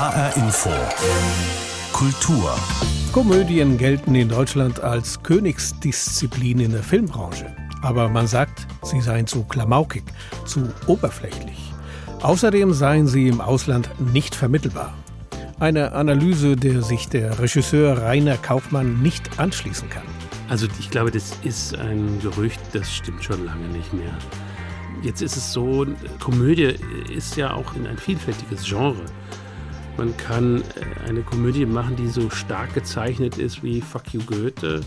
HR Info. Kultur. Komödien gelten in Deutschland als Königsdisziplin in der Filmbranche. Aber man sagt, sie seien zu klamaukig, zu oberflächlich. Außerdem seien sie im Ausland nicht vermittelbar. Eine Analyse, der sich der Regisseur Rainer Kaufmann nicht anschließen kann. Also ich glaube, das ist ein Gerücht, das stimmt schon lange nicht mehr. Jetzt ist es so, Komödie ist ja auch ein vielfältiges Genre. Man kann äh, eine Komödie machen, die so stark gezeichnet ist wie Fuck You Goethe.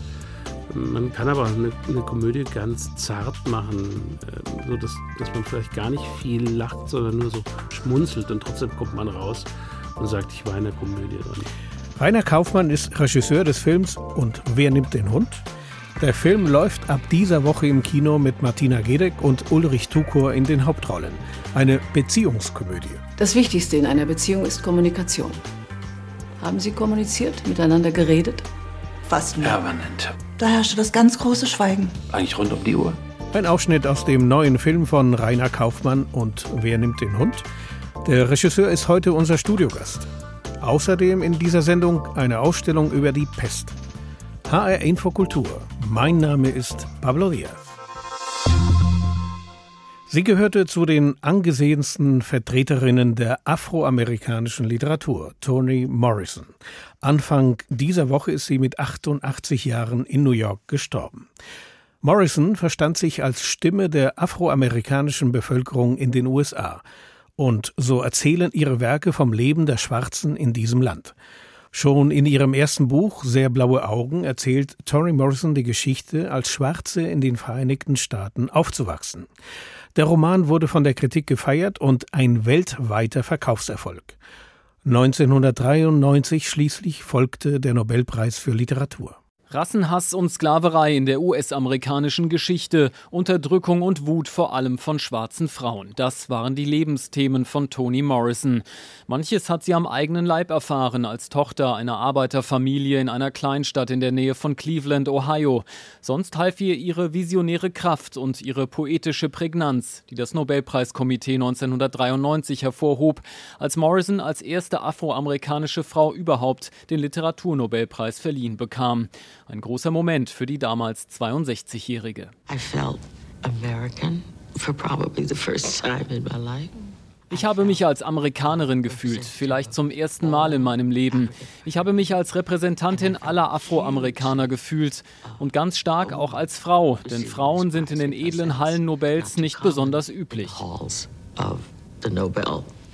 Man kann aber eine, eine Komödie ganz zart machen, äh, so dass, dass man vielleicht gar nicht viel lacht, sondern nur so schmunzelt und trotzdem kommt man raus und sagt, ich war in der Komödie. Rainer Kaufmann ist Regisseur des Films Und wer nimmt den Hund? Der Film läuft ab dieser Woche im Kino mit Martina Gedeck und Ulrich Tukor in den Hauptrollen. Eine Beziehungskomödie. Das Wichtigste in einer Beziehung ist Kommunikation. Haben Sie kommuniziert, miteinander geredet? Fast nie. Permanent. Da herrschte das ganz große Schweigen. Eigentlich rund um die Uhr. Ein Ausschnitt aus dem neuen Film von Rainer Kaufmann und Wer nimmt den Hund? Der Regisseur ist heute unser Studiogast. Außerdem in dieser Sendung eine Ausstellung über die Pest. HR Infokultur. Mein Name ist Pablo Diaz. Sie gehörte zu den angesehensten Vertreterinnen der afroamerikanischen Literatur, Toni Morrison. Anfang dieser Woche ist sie mit 88 Jahren in New York gestorben. Morrison verstand sich als Stimme der afroamerikanischen Bevölkerung in den USA. Und so erzählen ihre Werke vom Leben der Schwarzen in diesem Land. Schon in ihrem ersten Buch Sehr blaue Augen erzählt Toni Morrison die Geschichte, als Schwarze in den Vereinigten Staaten aufzuwachsen. Der Roman wurde von der Kritik gefeiert und ein weltweiter Verkaufserfolg. 1993 schließlich folgte der Nobelpreis für Literatur. Rassenhass und Sklaverei in der US-amerikanischen Geschichte, Unterdrückung und Wut vor allem von schwarzen Frauen. Das waren die Lebensthemen von Toni Morrison. Manches hat sie am eigenen Leib erfahren, als Tochter einer Arbeiterfamilie in einer Kleinstadt in der Nähe von Cleveland, Ohio. Sonst half ihr ihre visionäre Kraft und ihre poetische Prägnanz, die das Nobelpreiskomitee 1993 hervorhob, als Morrison als erste afroamerikanische Frau überhaupt den Literaturnobelpreis verliehen bekam. Ein großer Moment für die damals 62-Jährige. I felt American for probably the first time in my life. Ich habe mich als Amerikanerin gefühlt, vielleicht zum ersten Mal in meinem Leben. Ich habe mich als Repräsentantin aller Afroamerikaner gefühlt und ganz stark auch als Frau, denn Frauen sind in den edlen Hallen Nobels nicht besonders üblich.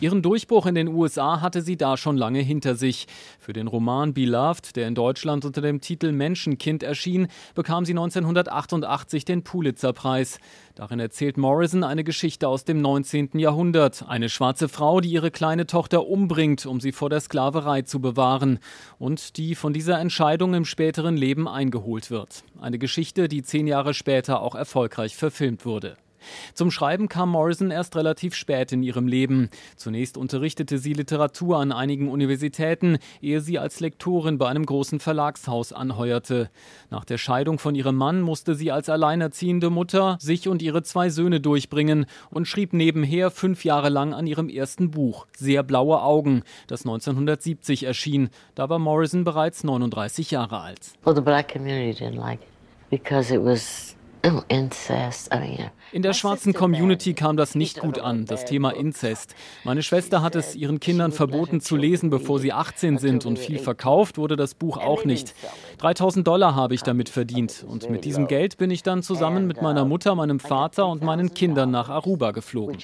Ihren Durchbruch in den USA hatte sie da schon lange hinter sich. Für den Roman Beloved, der in Deutschland unter dem Titel Menschenkind erschien, bekam sie 1988 den Pulitzer-Preis. Darin erzählt Morrison eine Geschichte aus dem 19. Jahrhundert. Eine schwarze Frau, die ihre kleine Tochter umbringt, um sie vor der Sklaverei zu bewahren. Und die von dieser Entscheidung im späteren Leben eingeholt wird. Eine Geschichte, die zehn Jahre später auch erfolgreich verfilmt wurde. Zum Schreiben kam Morrison erst relativ spät in ihrem Leben. Zunächst unterrichtete sie Literatur an einigen Universitäten, ehe sie als Lektorin bei einem großen Verlagshaus anheuerte. Nach der Scheidung von ihrem Mann musste sie als alleinerziehende Mutter sich und ihre zwei Söhne durchbringen und schrieb nebenher fünf Jahre lang an ihrem ersten Buch, Sehr blaue Augen, das 1970 erschien. Da war Morrison bereits 39 Jahre alt. Well, the black community didn't like it because it was oh, in der schwarzen Community kam das nicht gut an, das Thema Inzest. Meine Schwester hat es ihren Kindern verboten zu lesen, bevor sie 18 sind und viel verkauft wurde. Das Buch auch nicht. 3000 Dollar habe ich damit verdient. Und mit diesem Geld bin ich dann zusammen mit meiner Mutter, meinem Vater und meinen Kindern nach Aruba geflogen.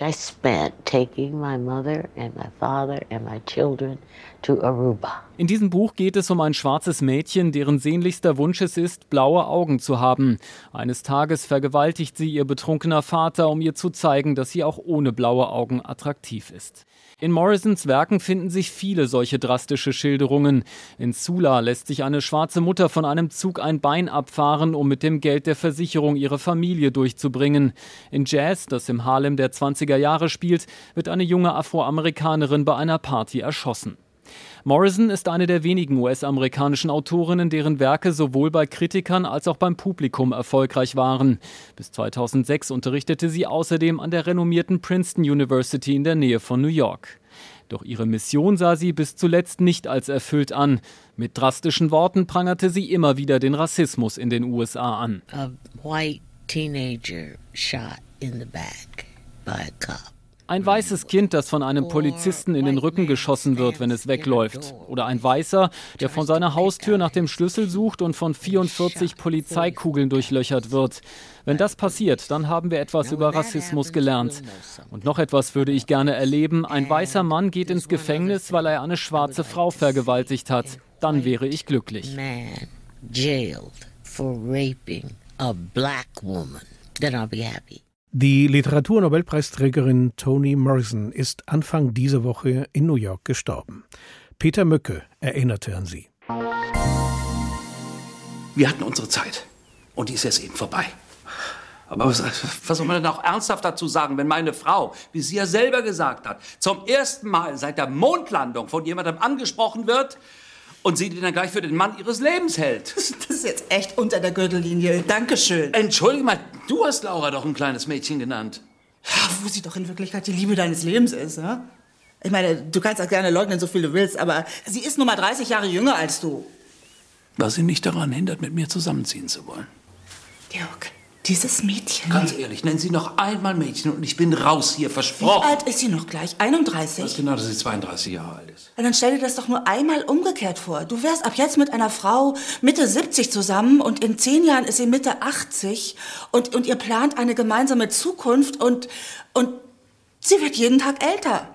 In diesem Buch geht es um ein schwarzes Mädchen, deren sehnlichster Wunsch es ist, blaue Augen zu haben. Eines Tages vergewaltigt sie ihr betrunkener Vater, um ihr zu zeigen, dass sie auch ohne blaue Augen attraktiv ist. In Morrisons Werken finden sich viele solche drastische Schilderungen. In Sula lässt sich eine schwarze Mutter von einem Zug ein Bein abfahren, um mit dem Geld der Versicherung ihre Familie durchzubringen. In Jazz, das im Harlem der 20er Jahre spielt, wird eine junge Afroamerikanerin bei einer Party erschossen. Morrison ist eine der wenigen US-amerikanischen Autorinnen, deren Werke sowohl bei Kritikern als auch beim Publikum erfolgreich waren. Bis 2006 unterrichtete sie außerdem an der renommierten Princeton University in der Nähe von New York. Doch ihre Mission sah sie bis zuletzt nicht als erfüllt an. Mit drastischen Worten prangerte sie immer wieder den Rassismus in den USA an. A white teenager shot in the back by a cop. Ein weißes Kind, das von einem Polizisten in den Rücken geschossen wird, wenn es wegläuft. Oder ein Weißer, der von seiner Haustür nach dem Schlüssel sucht und von 44 Polizeikugeln durchlöchert wird. Wenn das passiert, dann haben wir etwas über Rassismus gelernt. Und noch etwas würde ich gerne erleben. Ein weißer Mann geht ins Gefängnis, weil er eine schwarze Frau vergewaltigt hat. Dann wäre ich glücklich. Jailed for raping a black woman. Then I'll be happy. Die Literaturnobelpreisträgerin Toni Morrison ist Anfang dieser Woche in New York gestorben. Peter Mücke erinnerte an sie. Wir hatten unsere Zeit und die ist jetzt eben vorbei. Aber was, was soll man denn auch ernsthaft dazu sagen, wenn meine Frau, wie sie ja selber gesagt hat, zum ersten Mal seit der Mondlandung von jemandem angesprochen wird und sie den dann gleich für den Mann ihres Lebens hält? Das ist jetzt echt unter der Gürtellinie. Dankeschön. Entschuldige mal, du hast Laura doch ein kleines Mädchen genannt. Ja, wo sie doch in Wirklichkeit die Liebe deines Lebens ist, ja? Ich meine, du kannst das gerne leugnen, so viel du willst, aber sie ist nun mal 30 Jahre jünger als du. Was sie nicht daran hindert, mit mir zusammenziehen zu wollen. Georg, dieses Mädchen. Ganz ehrlich, nennen Sie noch einmal Mädchen und ich bin raus hier, Wie versprochen. alt ist sie noch gleich? 31? Was genau, dass sie 32 Jahre alt ist. Und dann stell dir das doch nur einmal umgekehrt vor. Du wärst ab jetzt mit einer Frau Mitte 70 zusammen und in zehn Jahren ist sie Mitte 80 und, und ihr plant eine gemeinsame Zukunft und, und sie wird jeden Tag älter.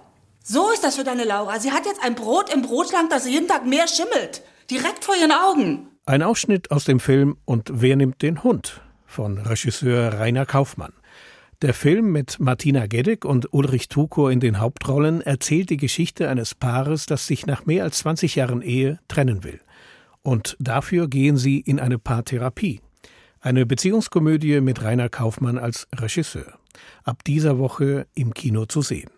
So ist das für deine Laura. Sie hat jetzt ein Brot im Brotschrank, das jeden Tag mehr schimmelt. Direkt vor ihren Augen. Ein Ausschnitt aus dem Film Und wer nimmt den Hund von Regisseur Rainer Kaufmann. Der Film mit Martina Gedeck und Ulrich Tukur in den Hauptrollen erzählt die Geschichte eines Paares, das sich nach mehr als 20 Jahren Ehe trennen will. Und dafür gehen sie in eine Paartherapie. Eine Beziehungskomödie mit Rainer Kaufmann als Regisseur. Ab dieser Woche im Kino zu sehen.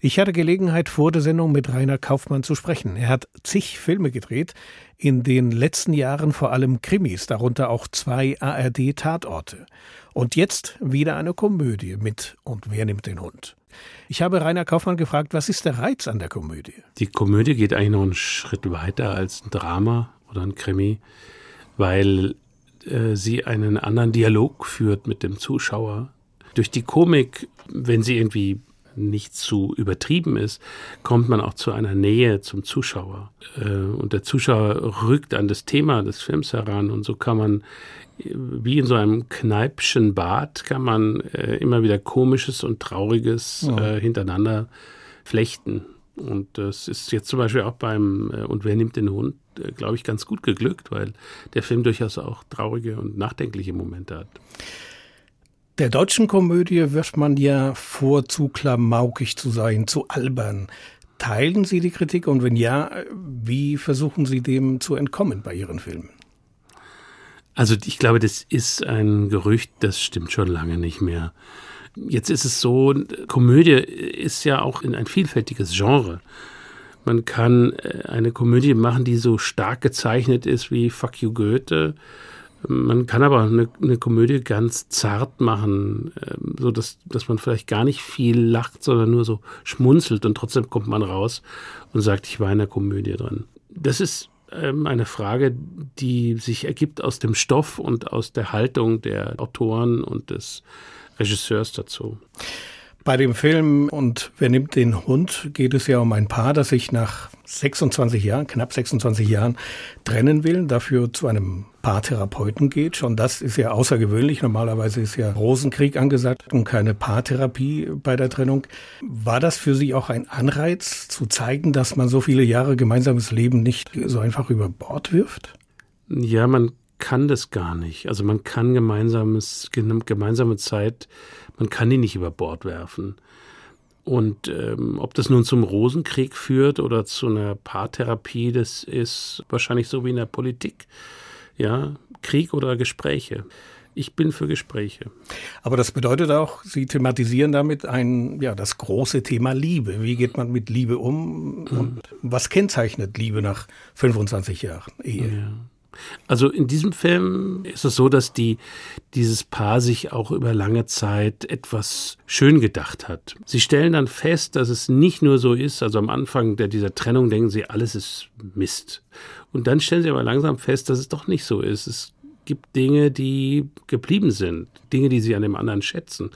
Ich hatte Gelegenheit, vor der Sendung mit Rainer Kaufmann zu sprechen. Er hat zig Filme gedreht, in den letzten Jahren vor allem Krimis, darunter auch zwei ARD-Tatorte. Und jetzt wieder eine Komödie mit Und wer nimmt den Hund? Ich habe Rainer Kaufmann gefragt, was ist der Reiz an der Komödie? Die Komödie geht eigentlich noch einen Schritt weiter als ein Drama oder ein Krimi, weil äh, sie einen anderen Dialog führt mit dem Zuschauer. Durch die Komik, wenn sie irgendwie nicht zu übertrieben ist, kommt man auch zu einer Nähe zum Zuschauer. Äh, und der Zuschauer rückt an das Thema des Films heran und so kann man wie in so einem Kneipschen Bad kann man äh, immer wieder Komisches und Trauriges äh, hintereinander flechten. Und das ist jetzt zum Beispiel auch beim Und wer nimmt den Hund, glaube ich, ganz gut geglückt, weil der Film durchaus auch traurige und nachdenkliche Momente hat. Der deutschen Komödie wirft man ja vor, zu klamaukig zu sein, zu albern. Teilen Sie die Kritik und wenn ja, wie versuchen Sie dem zu entkommen bei Ihren Filmen? Also ich glaube, das ist ein Gerücht, das stimmt schon lange nicht mehr. Jetzt ist es so, Komödie ist ja auch in ein vielfältiges Genre. Man kann äh, eine Komödie machen, die so stark gezeichnet ist wie Fuck You Goethe. Man kann aber eine, eine Komödie ganz zart machen, ähm, so dass, dass man vielleicht gar nicht viel lacht, sondern nur so schmunzelt und trotzdem kommt man raus und sagt, ich war in der Komödie drin. Das ist ähm, eine Frage, die sich ergibt aus dem Stoff und aus der Haltung der Autoren und des Regisseurs dazu. Bei dem Film Und wer nimmt den Hund geht es ja um ein Paar, das sich nach 26 Jahren, knapp 26 Jahren trennen will, dafür zu einem Paartherapeuten geht. Schon das ist ja außergewöhnlich. Normalerweise ist ja Rosenkrieg angesagt und keine Paartherapie bei der Trennung. War das für Sie auch ein Anreiz zu zeigen, dass man so viele Jahre gemeinsames Leben nicht so einfach über Bord wirft? Ja, man kann das gar nicht. Also man kann gemeinsames, gemeinsame Zeit, man kann die nicht über Bord werfen. Und ähm, ob das nun zum Rosenkrieg führt oder zu einer Paartherapie, das ist wahrscheinlich so wie in der Politik. Ja, Krieg oder Gespräche. Ich bin für Gespräche. Aber das bedeutet auch, Sie thematisieren damit ein, ja, das große Thema Liebe. Wie geht man mit Liebe um? Und was kennzeichnet Liebe nach 25 Jahren Ehe? Ja. Also in diesem Film ist es so, dass die, dieses Paar sich auch über lange Zeit etwas schön gedacht hat. Sie stellen dann fest, dass es nicht nur so ist, also am Anfang der, dieser Trennung denken sie, alles ist Mist. Und dann stellen sie aber langsam fest, dass es doch nicht so ist. Es gibt Dinge, die geblieben sind, Dinge, die sie an dem anderen schätzen.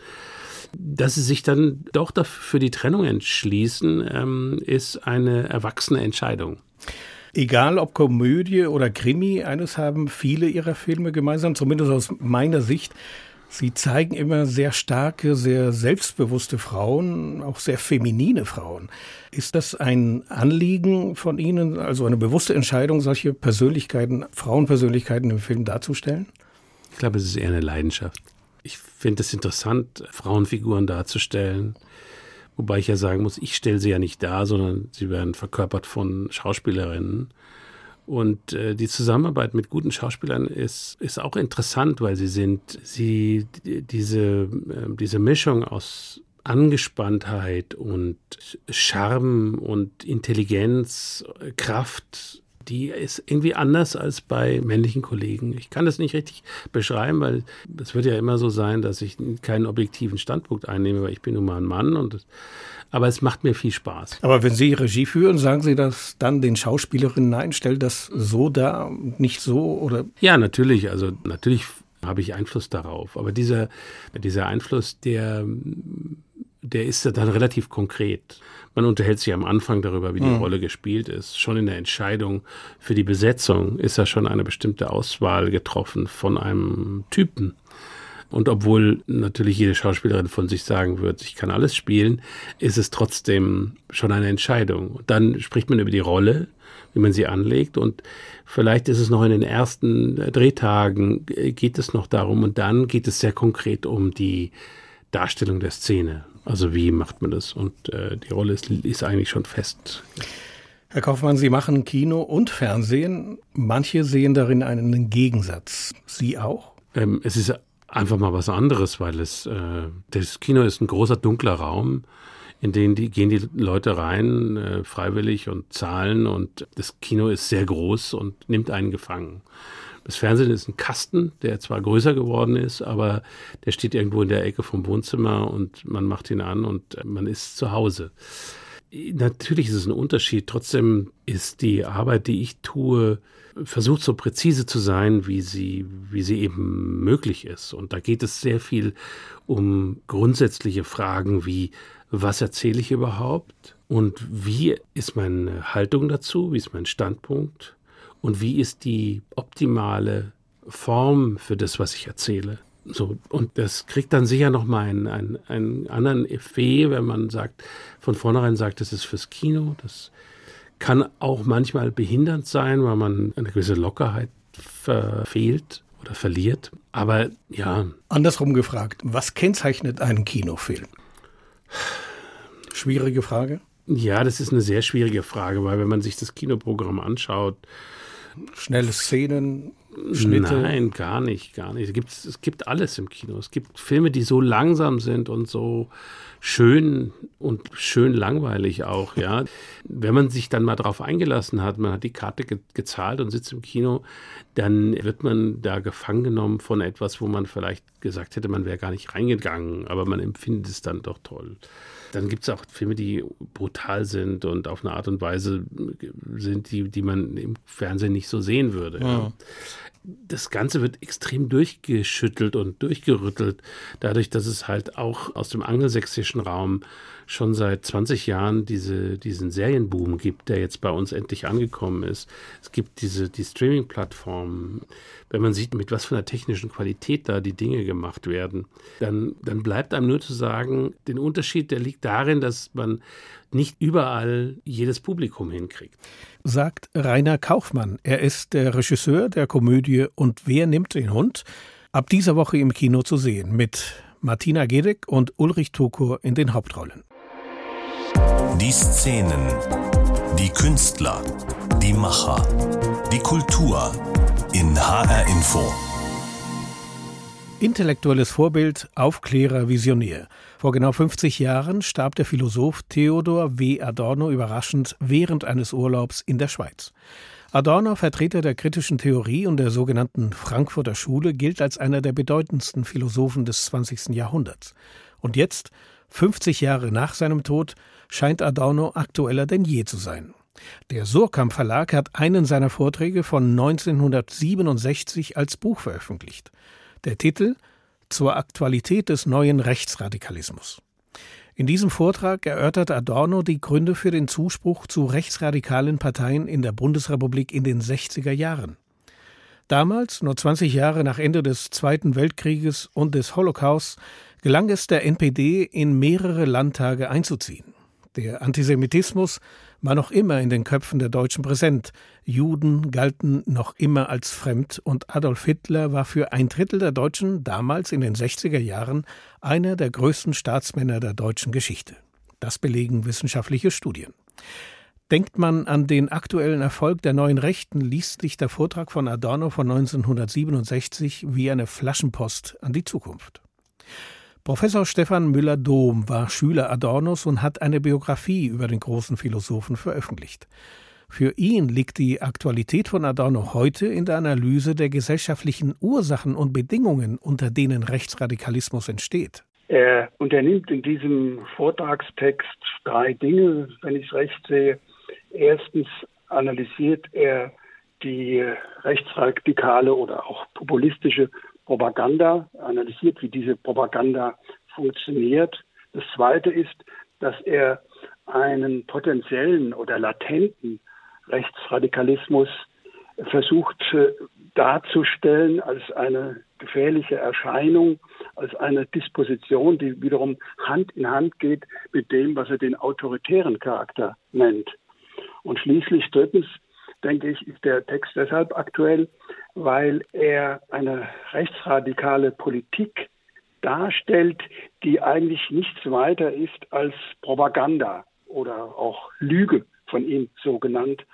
Dass sie sich dann doch dafür für die Trennung entschließen, ähm, ist eine erwachsene Entscheidung. Egal ob Komödie oder Krimi, eines haben viele ihrer Filme gemeinsam, zumindest aus meiner Sicht. Sie zeigen immer sehr starke, sehr selbstbewusste Frauen, auch sehr feminine Frauen. Ist das ein Anliegen von Ihnen, also eine bewusste Entscheidung, solche Persönlichkeiten, Frauenpersönlichkeiten im Film darzustellen? Ich glaube, es ist eher eine Leidenschaft. Ich finde es interessant, Frauenfiguren darzustellen. Wobei ich ja sagen muss, ich stelle sie ja nicht dar, sondern sie werden verkörpert von Schauspielerinnen. Und äh, die Zusammenarbeit mit guten Schauspielern ist, ist auch interessant, weil sie sind, sie, diese, äh, diese Mischung aus Angespanntheit und Charme und Intelligenz, Kraft die ist irgendwie anders als bei männlichen Kollegen. Ich kann das nicht richtig beschreiben, weil es wird ja immer so sein, dass ich keinen objektiven Standpunkt einnehme, weil ich bin nun mal ein Mann und aber es macht mir viel Spaß. Aber wenn Sie Regie führen, sagen Sie das dann den Schauspielerinnen, nein, stell das so da, nicht so oder? Ja, natürlich. Also natürlich habe ich Einfluss darauf. Aber dieser, dieser Einfluss, der, der ist ja dann relativ konkret. Man unterhält sich am Anfang darüber, wie die mhm. Rolle gespielt ist. Schon in der Entscheidung für die Besetzung ist ja schon eine bestimmte Auswahl getroffen von einem Typen. Und obwohl natürlich jede Schauspielerin von sich sagen wird, ich kann alles spielen, ist es trotzdem schon eine Entscheidung. dann spricht man über die Rolle, wie man sie anlegt. Und vielleicht ist es noch in den ersten Drehtagen, geht es noch darum. Und dann geht es sehr konkret um die Darstellung der Szene. Also wie macht man das? Und äh, die Rolle ist, ist eigentlich schon fest. Herr Kaufmann, Sie machen Kino und Fernsehen. Manche sehen darin einen Gegensatz. Sie auch? Ähm, es ist einfach mal was anderes, weil es äh, das Kino ist ein großer dunkler Raum, in den die gehen die Leute rein äh, freiwillig und zahlen und das Kino ist sehr groß und nimmt einen gefangen. Das Fernsehen ist ein Kasten, der zwar größer geworden ist, aber der steht irgendwo in der Ecke vom Wohnzimmer und man macht ihn an und man ist zu Hause. Natürlich ist es ein Unterschied. Trotzdem ist die Arbeit, die ich tue, versucht so präzise zu sein, wie sie, wie sie eben möglich ist. Und da geht es sehr viel um grundsätzliche Fragen wie, was erzähle ich überhaupt? Und wie ist meine Haltung dazu? Wie ist mein Standpunkt? Und wie ist die optimale Form für das, was ich erzähle. So, und das kriegt dann sicher nochmal einen, einen, einen anderen Effekt, wenn man sagt, von vornherein sagt, das ist fürs Kino. Das kann auch manchmal behindernd sein, weil man eine gewisse Lockerheit verfehlt oder verliert. Aber ja. Andersrum gefragt, was kennzeichnet einen Kinofilm? Schwierige Frage. Ja, das ist eine sehr schwierige Frage, weil wenn man sich das Kinoprogramm anschaut, Schnelle Szenen, Schnitte? Nein, gar nicht, gar nicht. Es gibt, es gibt alles im Kino. Es gibt Filme, die so langsam sind und so schön und schön langweilig auch, ja. Wenn man sich dann mal darauf eingelassen hat, man hat die Karte ge gezahlt und sitzt im Kino, dann wird man da gefangen genommen von etwas, wo man vielleicht gesagt hätte, man wäre gar nicht reingegangen, aber man empfindet es dann doch toll. Dann gibt es auch Filme, die brutal sind und auf eine Art und Weise sind, die, die man im Fernsehen nicht so sehen würde. Ja. Ja das Ganze wird extrem durchgeschüttelt und durchgerüttelt, dadurch, dass es halt auch aus dem angelsächsischen Raum schon seit 20 Jahren diese, diesen Serienboom gibt, der jetzt bei uns endlich angekommen ist. Es gibt diese die Streaming-Plattformen. Wenn man sieht, mit was für einer technischen Qualität da die Dinge gemacht werden, dann, dann bleibt einem nur zu sagen, den Unterschied, der liegt darin, dass man nicht überall jedes Publikum hinkriegt. Sagt Rainer Kaufmann. Er ist der Regisseur der Komödie Und wer nimmt den Hund? Ab dieser Woche im Kino zu sehen mit Martina Gedeck und Ulrich Tukur in den Hauptrollen. Die Szenen, die Künstler, die Macher, die Kultur in HR Info. Intellektuelles Vorbild, Aufklärer, Visionär. Vor genau 50 Jahren starb der Philosoph Theodor W. Adorno überraschend während eines Urlaubs in der Schweiz. Adorno, Vertreter der kritischen Theorie und der sogenannten Frankfurter Schule, gilt als einer der bedeutendsten Philosophen des 20. Jahrhunderts. Und jetzt, 50 Jahre nach seinem Tod, scheint Adorno aktueller denn je zu sein. Der Surkamp Verlag hat einen seiner Vorträge von 1967 als Buch veröffentlicht. Der Titel Zur Aktualität des neuen Rechtsradikalismus. In diesem Vortrag erörtert Adorno die Gründe für den Zuspruch zu rechtsradikalen Parteien in der Bundesrepublik in den 60er Jahren. Damals, nur 20 Jahre nach Ende des Zweiten Weltkrieges und des Holocaust, gelang es der NPD, in mehrere Landtage einzuziehen. Der Antisemitismus war noch immer in den Köpfen der Deutschen präsent. Juden galten noch immer als fremd und Adolf Hitler war für ein Drittel der Deutschen damals in den 60er Jahren einer der größten Staatsmänner der deutschen Geschichte. Das belegen wissenschaftliche Studien. Denkt man an den aktuellen Erfolg der neuen Rechten, liest sich der Vortrag von Adorno von 1967 wie eine Flaschenpost an die Zukunft. Professor Stefan Müller-Dom war Schüler Adornos und hat eine Biografie über den großen Philosophen veröffentlicht. Für ihn liegt die Aktualität von Adorno heute in der Analyse der gesellschaftlichen Ursachen und Bedingungen, unter denen Rechtsradikalismus entsteht. Er unternimmt in diesem Vortragstext drei Dinge, wenn ich es recht sehe. Erstens analysiert er die rechtsradikale oder auch populistische Propaganda, analysiert, wie diese Propaganda funktioniert. Das Zweite ist, dass er einen potenziellen oder latenten Rechtsradikalismus versucht äh, darzustellen als eine gefährliche Erscheinung, als eine Disposition, die wiederum Hand in Hand geht mit dem, was er den autoritären Charakter nennt. Und schließlich drittens denke ich, ist der Text deshalb aktuell, weil er eine rechtsradikale Politik darstellt, die eigentlich nichts weiter ist als Propaganda oder auch Lüge von ihm so genannt,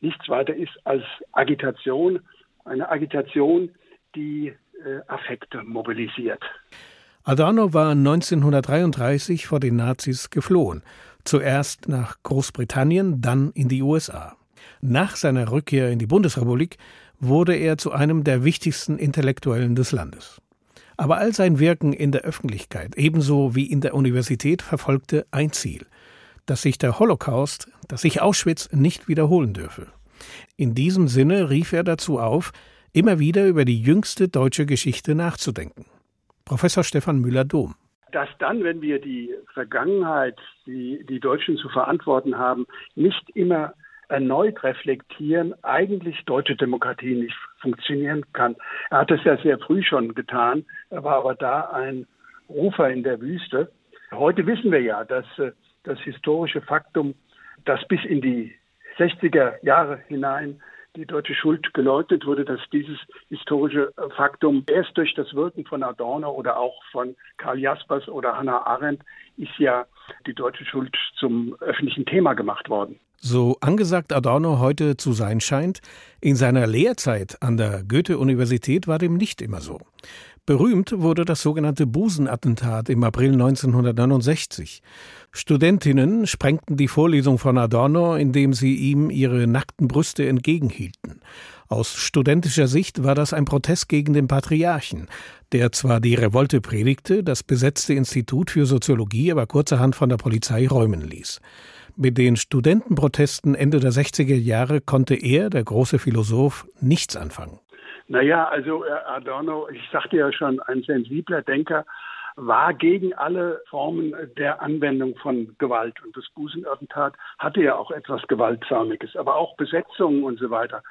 nichts weiter ist als Agitation, eine Agitation, die äh, Affekte mobilisiert. Adorno war 1933 vor den Nazis geflohen, zuerst nach Großbritannien, dann in die USA. Nach seiner Rückkehr in die Bundesrepublik wurde er zu einem der wichtigsten Intellektuellen des Landes. Aber all sein Wirken in der Öffentlichkeit, ebenso wie in der Universität, verfolgte ein Ziel, dass sich der Holocaust, dass sich Auschwitz nicht wiederholen dürfe. In diesem Sinne rief er dazu auf, immer wieder über die jüngste deutsche Geschichte nachzudenken. Professor Stefan Müller-Dom. Dass dann, wenn wir die Vergangenheit, die die Deutschen zu verantworten haben, nicht immer erneut reflektieren, eigentlich deutsche Demokratie nicht funktionieren kann. Er hat es ja sehr früh schon getan. Er war aber da ein Rufer in der Wüste. Heute wissen wir ja, dass äh, das historische Faktum, das bis in die 60er Jahre hinein die deutsche Schuld geläutet wurde, dass dieses historische Faktum erst durch das Wirken von Adorno oder auch von Karl Jaspers oder Hannah Arendt ist ja die deutsche Schuld zum öffentlichen Thema gemacht worden. So angesagt Adorno heute zu sein scheint, in seiner Lehrzeit an der Goethe-Universität war dem nicht immer so. Berühmt wurde das sogenannte Busenattentat im April 1969. Studentinnen sprengten die Vorlesung von Adorno, indem sie ihm ihre nackten Brüste entgegenhielten. Aus studentischer Sicht war das ein Protest gegen den Patriarchen, der zwar die Revolte predigte, das besetzte Institut für Soziologie aber kurzerhand von der Polizei räumen ließ. Mit den Studentenprotesten Ende der 60er Jahre konnte er, der große Philosoph, nichts anfangen. Naja, also äh, Adorno, ich sagte ja schon, ein sensibler Denker, war gegen alle Formen der Anwendung von Gewalt. Und das Busenattentat hatte ja auch etwas Gewaltsamiges, aber auch Besetzungen und so weiter.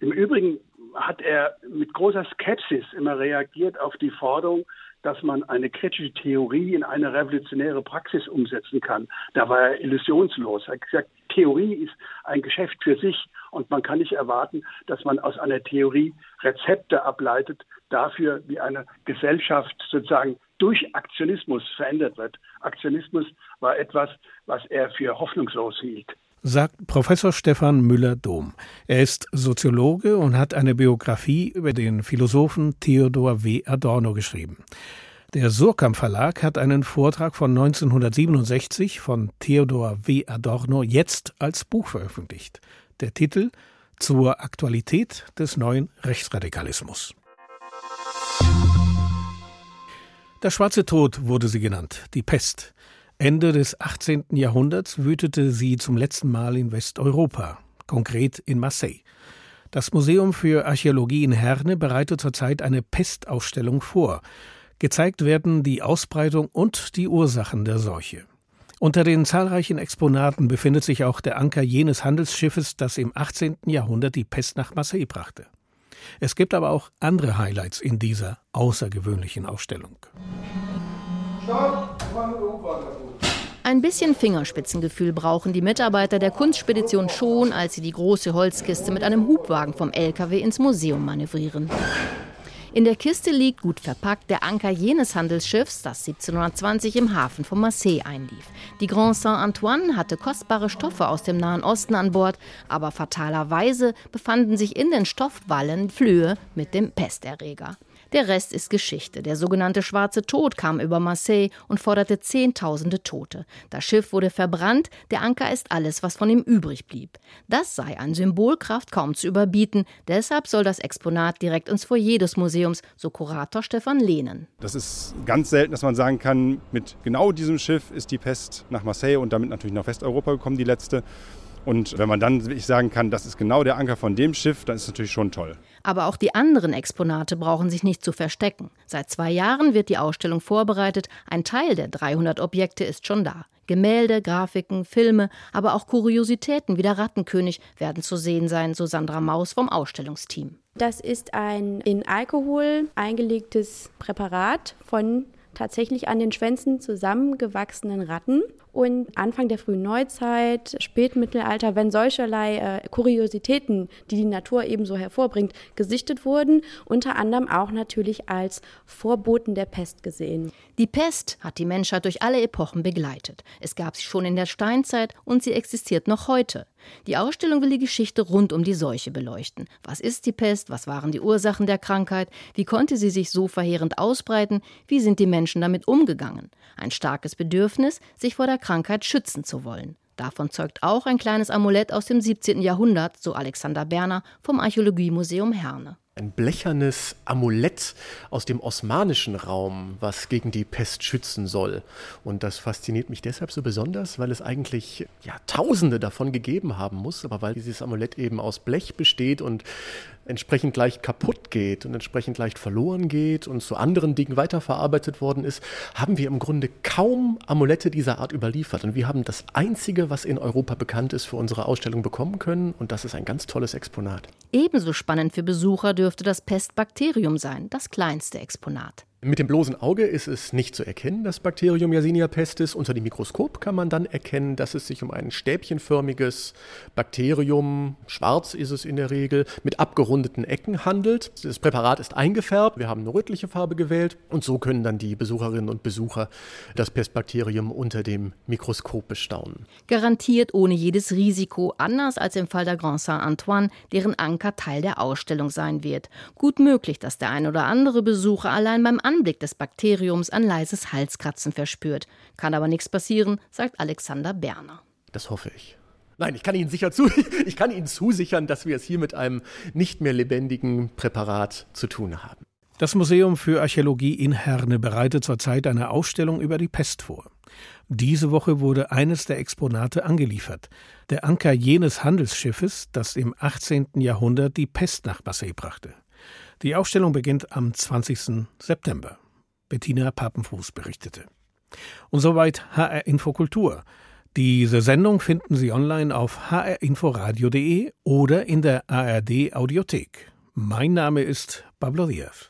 Im Übrigen hat er mit großer Skepsis immer reagiert auf die Forderung, dass man eine kritische Theorie in eine revolutionäre Praxis umsetzen kann. Da war er illusionslos. Er hat gesagt, Theorie ist ein Geschäft für sich und man kann nicht erwarten, dass man aus einer Theorie Rezepte ableitet dafür, wie eine Gesellschaft sozusagen durch Aktionismus verändert wird. Aktionismus war etwas, was er für hoffnungslos hielt sagt Professor Stefan Müller-Dom. Er ist Soziologe und hat eine Biografie über den Philosophen Theodor W. Adorno geschrieben. Der Surkamp Verlag hat einen Vortrag von 1967 von Theodor W. Adorno jetzt als Buch veröffentlicht. Der Titel zur Aktualität des neuen Rechtsradikalismus. Der schwarze Tod wurde sie genannt, die Pest. Ende des 18. Jahrhunderts wütete sie zum letzten Mal in Westeuropa, konkret in Marseille. Das Museum für Archäologie in Herne bereitet zurzeit eine Pestausstellung vor. Gezeigt werden die Ausbreitung und die Ursachen der Seuche. Unter den zahlreichen Exponaten befindet sich auch der Anker jenes Handelsschiffes, das im 18. Jahrhundert die Pest nach Marseille brachte. Es gibt aber auch andere Highlights in dieser außergewöhnlichen Ausstellung. Ein bisschen Fingerspitzengefühl brauchen die Mitarbeiter der Kunstspedition schon, als sie die große Holzkiste mit einem Hubwagen vom LKW ins Museum manövrieren. In der Kiste liegt, gut verpackt, der Anker jenes Handelsschiffs, das 1720 im Hafen von Marseille einlief. Die Grand Saint-Antoine hatte kostbare Stoffe aus dem Nahen Osten an Bord, aber fatalerweise befanden sich in den Stoffwallen Flöhe mit dem Pesterreger. Der Rest ist Geschichte. Der sogenannte Schwarze Tod kam über Marseille und forderte Zehntausende Tote. Das Schiff wurde verbrannt, der Anker ist alles, was von ihm übrig blieb. Das sei an Symbolkraft kaum zu überbieten. Deshalb soll das Exponat direkt ins Foyer des Museums, so Kurator Stefan Lehnen. Das ist ganz selten, dass man sagen kann, mit genau diesem Schiff ist die Pest nach Marseille und damit natürlich nach Westeuropa gekommen, die letzte. Und wenn man dann wirklich sagen kann, das ist genau der Anker von dem Schiff, dann ist es natürlich schon toll. Aber auch die anderen Exponate brauchen sich nicht zu verstecken. Seit zwei Jahren wird die Ausstellung vorbereitet. Ein Teil der 300 Objekte ist schon da. Gemälde, Grafiken, Filme, aber auch Kuriositäten wie der Rattenkönig werden zu sehen sein, so Sandra Maus vom Ausstellungsteam. Das ist ein in Alkohol eingelegtes Präparat von tatsächlich an den Schwänzen zusammengewachsenen Ratten. Und Anfang der frühen Neuzeit, Spätmittelalter, wenn solcherlei äh, Kuriositäten, die die Natur ebenso hervorbringt, gesichtet wurden, unter anderem auch natürlich als Vorboten der Pest gesehen. Die Pest hat die Menschheit durch alle Epochen begleitet. Es gab sie schon in der Steinzeit und sie existiert noch heute. Die Ausstellung will die Geschichte rund um die Seuche beleuchten. Was ist die Pest? Was waren die Ursachen der Krankheit? Wie konnte sie sich so verheerend ausbreiten? Wie sind die Menschen damit umgegangen? Ein starkes Bedürfnis, sich vor der Krankheit schützen zu wollen. Davon zeugt auch ein kleines Amulett aus dem 17. Jahrhundert, so Alexander Berner vom Archäologiemuseum Herne ein blechernes Amulett aus dem osmanischen Raum, was gegen die Pest schützen soll. Und das fasziniert mich deshalb so besonders, weil es eigentlich ja, Tausende davon gegeben haben muss, aber weil dieses Amulett eben aus Blech besteht und entsprechend leicht kaputt geht und entsprechend leicht verloren geht und zu anderen Dingen weiterverarbeitet worden ist, haben wir im Grunde kaum Amulette dieser Art überliefert. Und wir haben das einzige, was in Europa bekannt ist, für unsere Ausstellung bekommen können. Und das ist ein ganz tolles Exponat. Ebenso spannend für Besucher dürfte das Pestbakterium sein, das kleinste Exponat. Mit dem bloßen Auge ist es nicht zu erkennen, das Bakterium Yersinia pestis. Unter dem Mikroskop kann man dann erkennen, dass es sich um ein stäbchenförmiges Bakterium, schwarz ist es in der Regel, mit abgerundeten Ecken handelt. Das Präparat ist eingefärbt, wir haben eine rötliche Farbe gewählt und so können dann die Besucherinnen und Besucher das Pestbakterium unter dem Mikroskop bestaunen. Garantiert ohne jedes Risiko, anders als im Fall der Grand Saint-Antoine, deren Anker Teil der Ausstellung sein wird. Gut möglich, dass der ein oder andere Besucher allein beim Anblick des Bakteriums ein leises Halskratzen verspürt. Kann aber nichts passieren, sagt Alexander Berner. Das hoffe ich. Nein, ich kann Ihnen sicher zu, ich kann Ihnen zusichern, dass wir es hier mit einem nicht mehr lebendigen Präparat zu tun haben. Das Museum für Archäologie in Herne bereitet zurzeit eine Ausstellung über die Pest vor. Diese Woche wurde eines der Exponate angeliefert, der Anker jenes Handelsschiffes, das im 18. Jahrhundert die Pest nach Marseille brachte. Die Ausstellung beginnt am 20. September. Bettina Papenfuß berichtete. Und soweit HR Infokultur. Diese Sendung finden Sie online auf hrinforadio.de oder in der ARD Audiothek. Mein Name ist Pablo Diaz.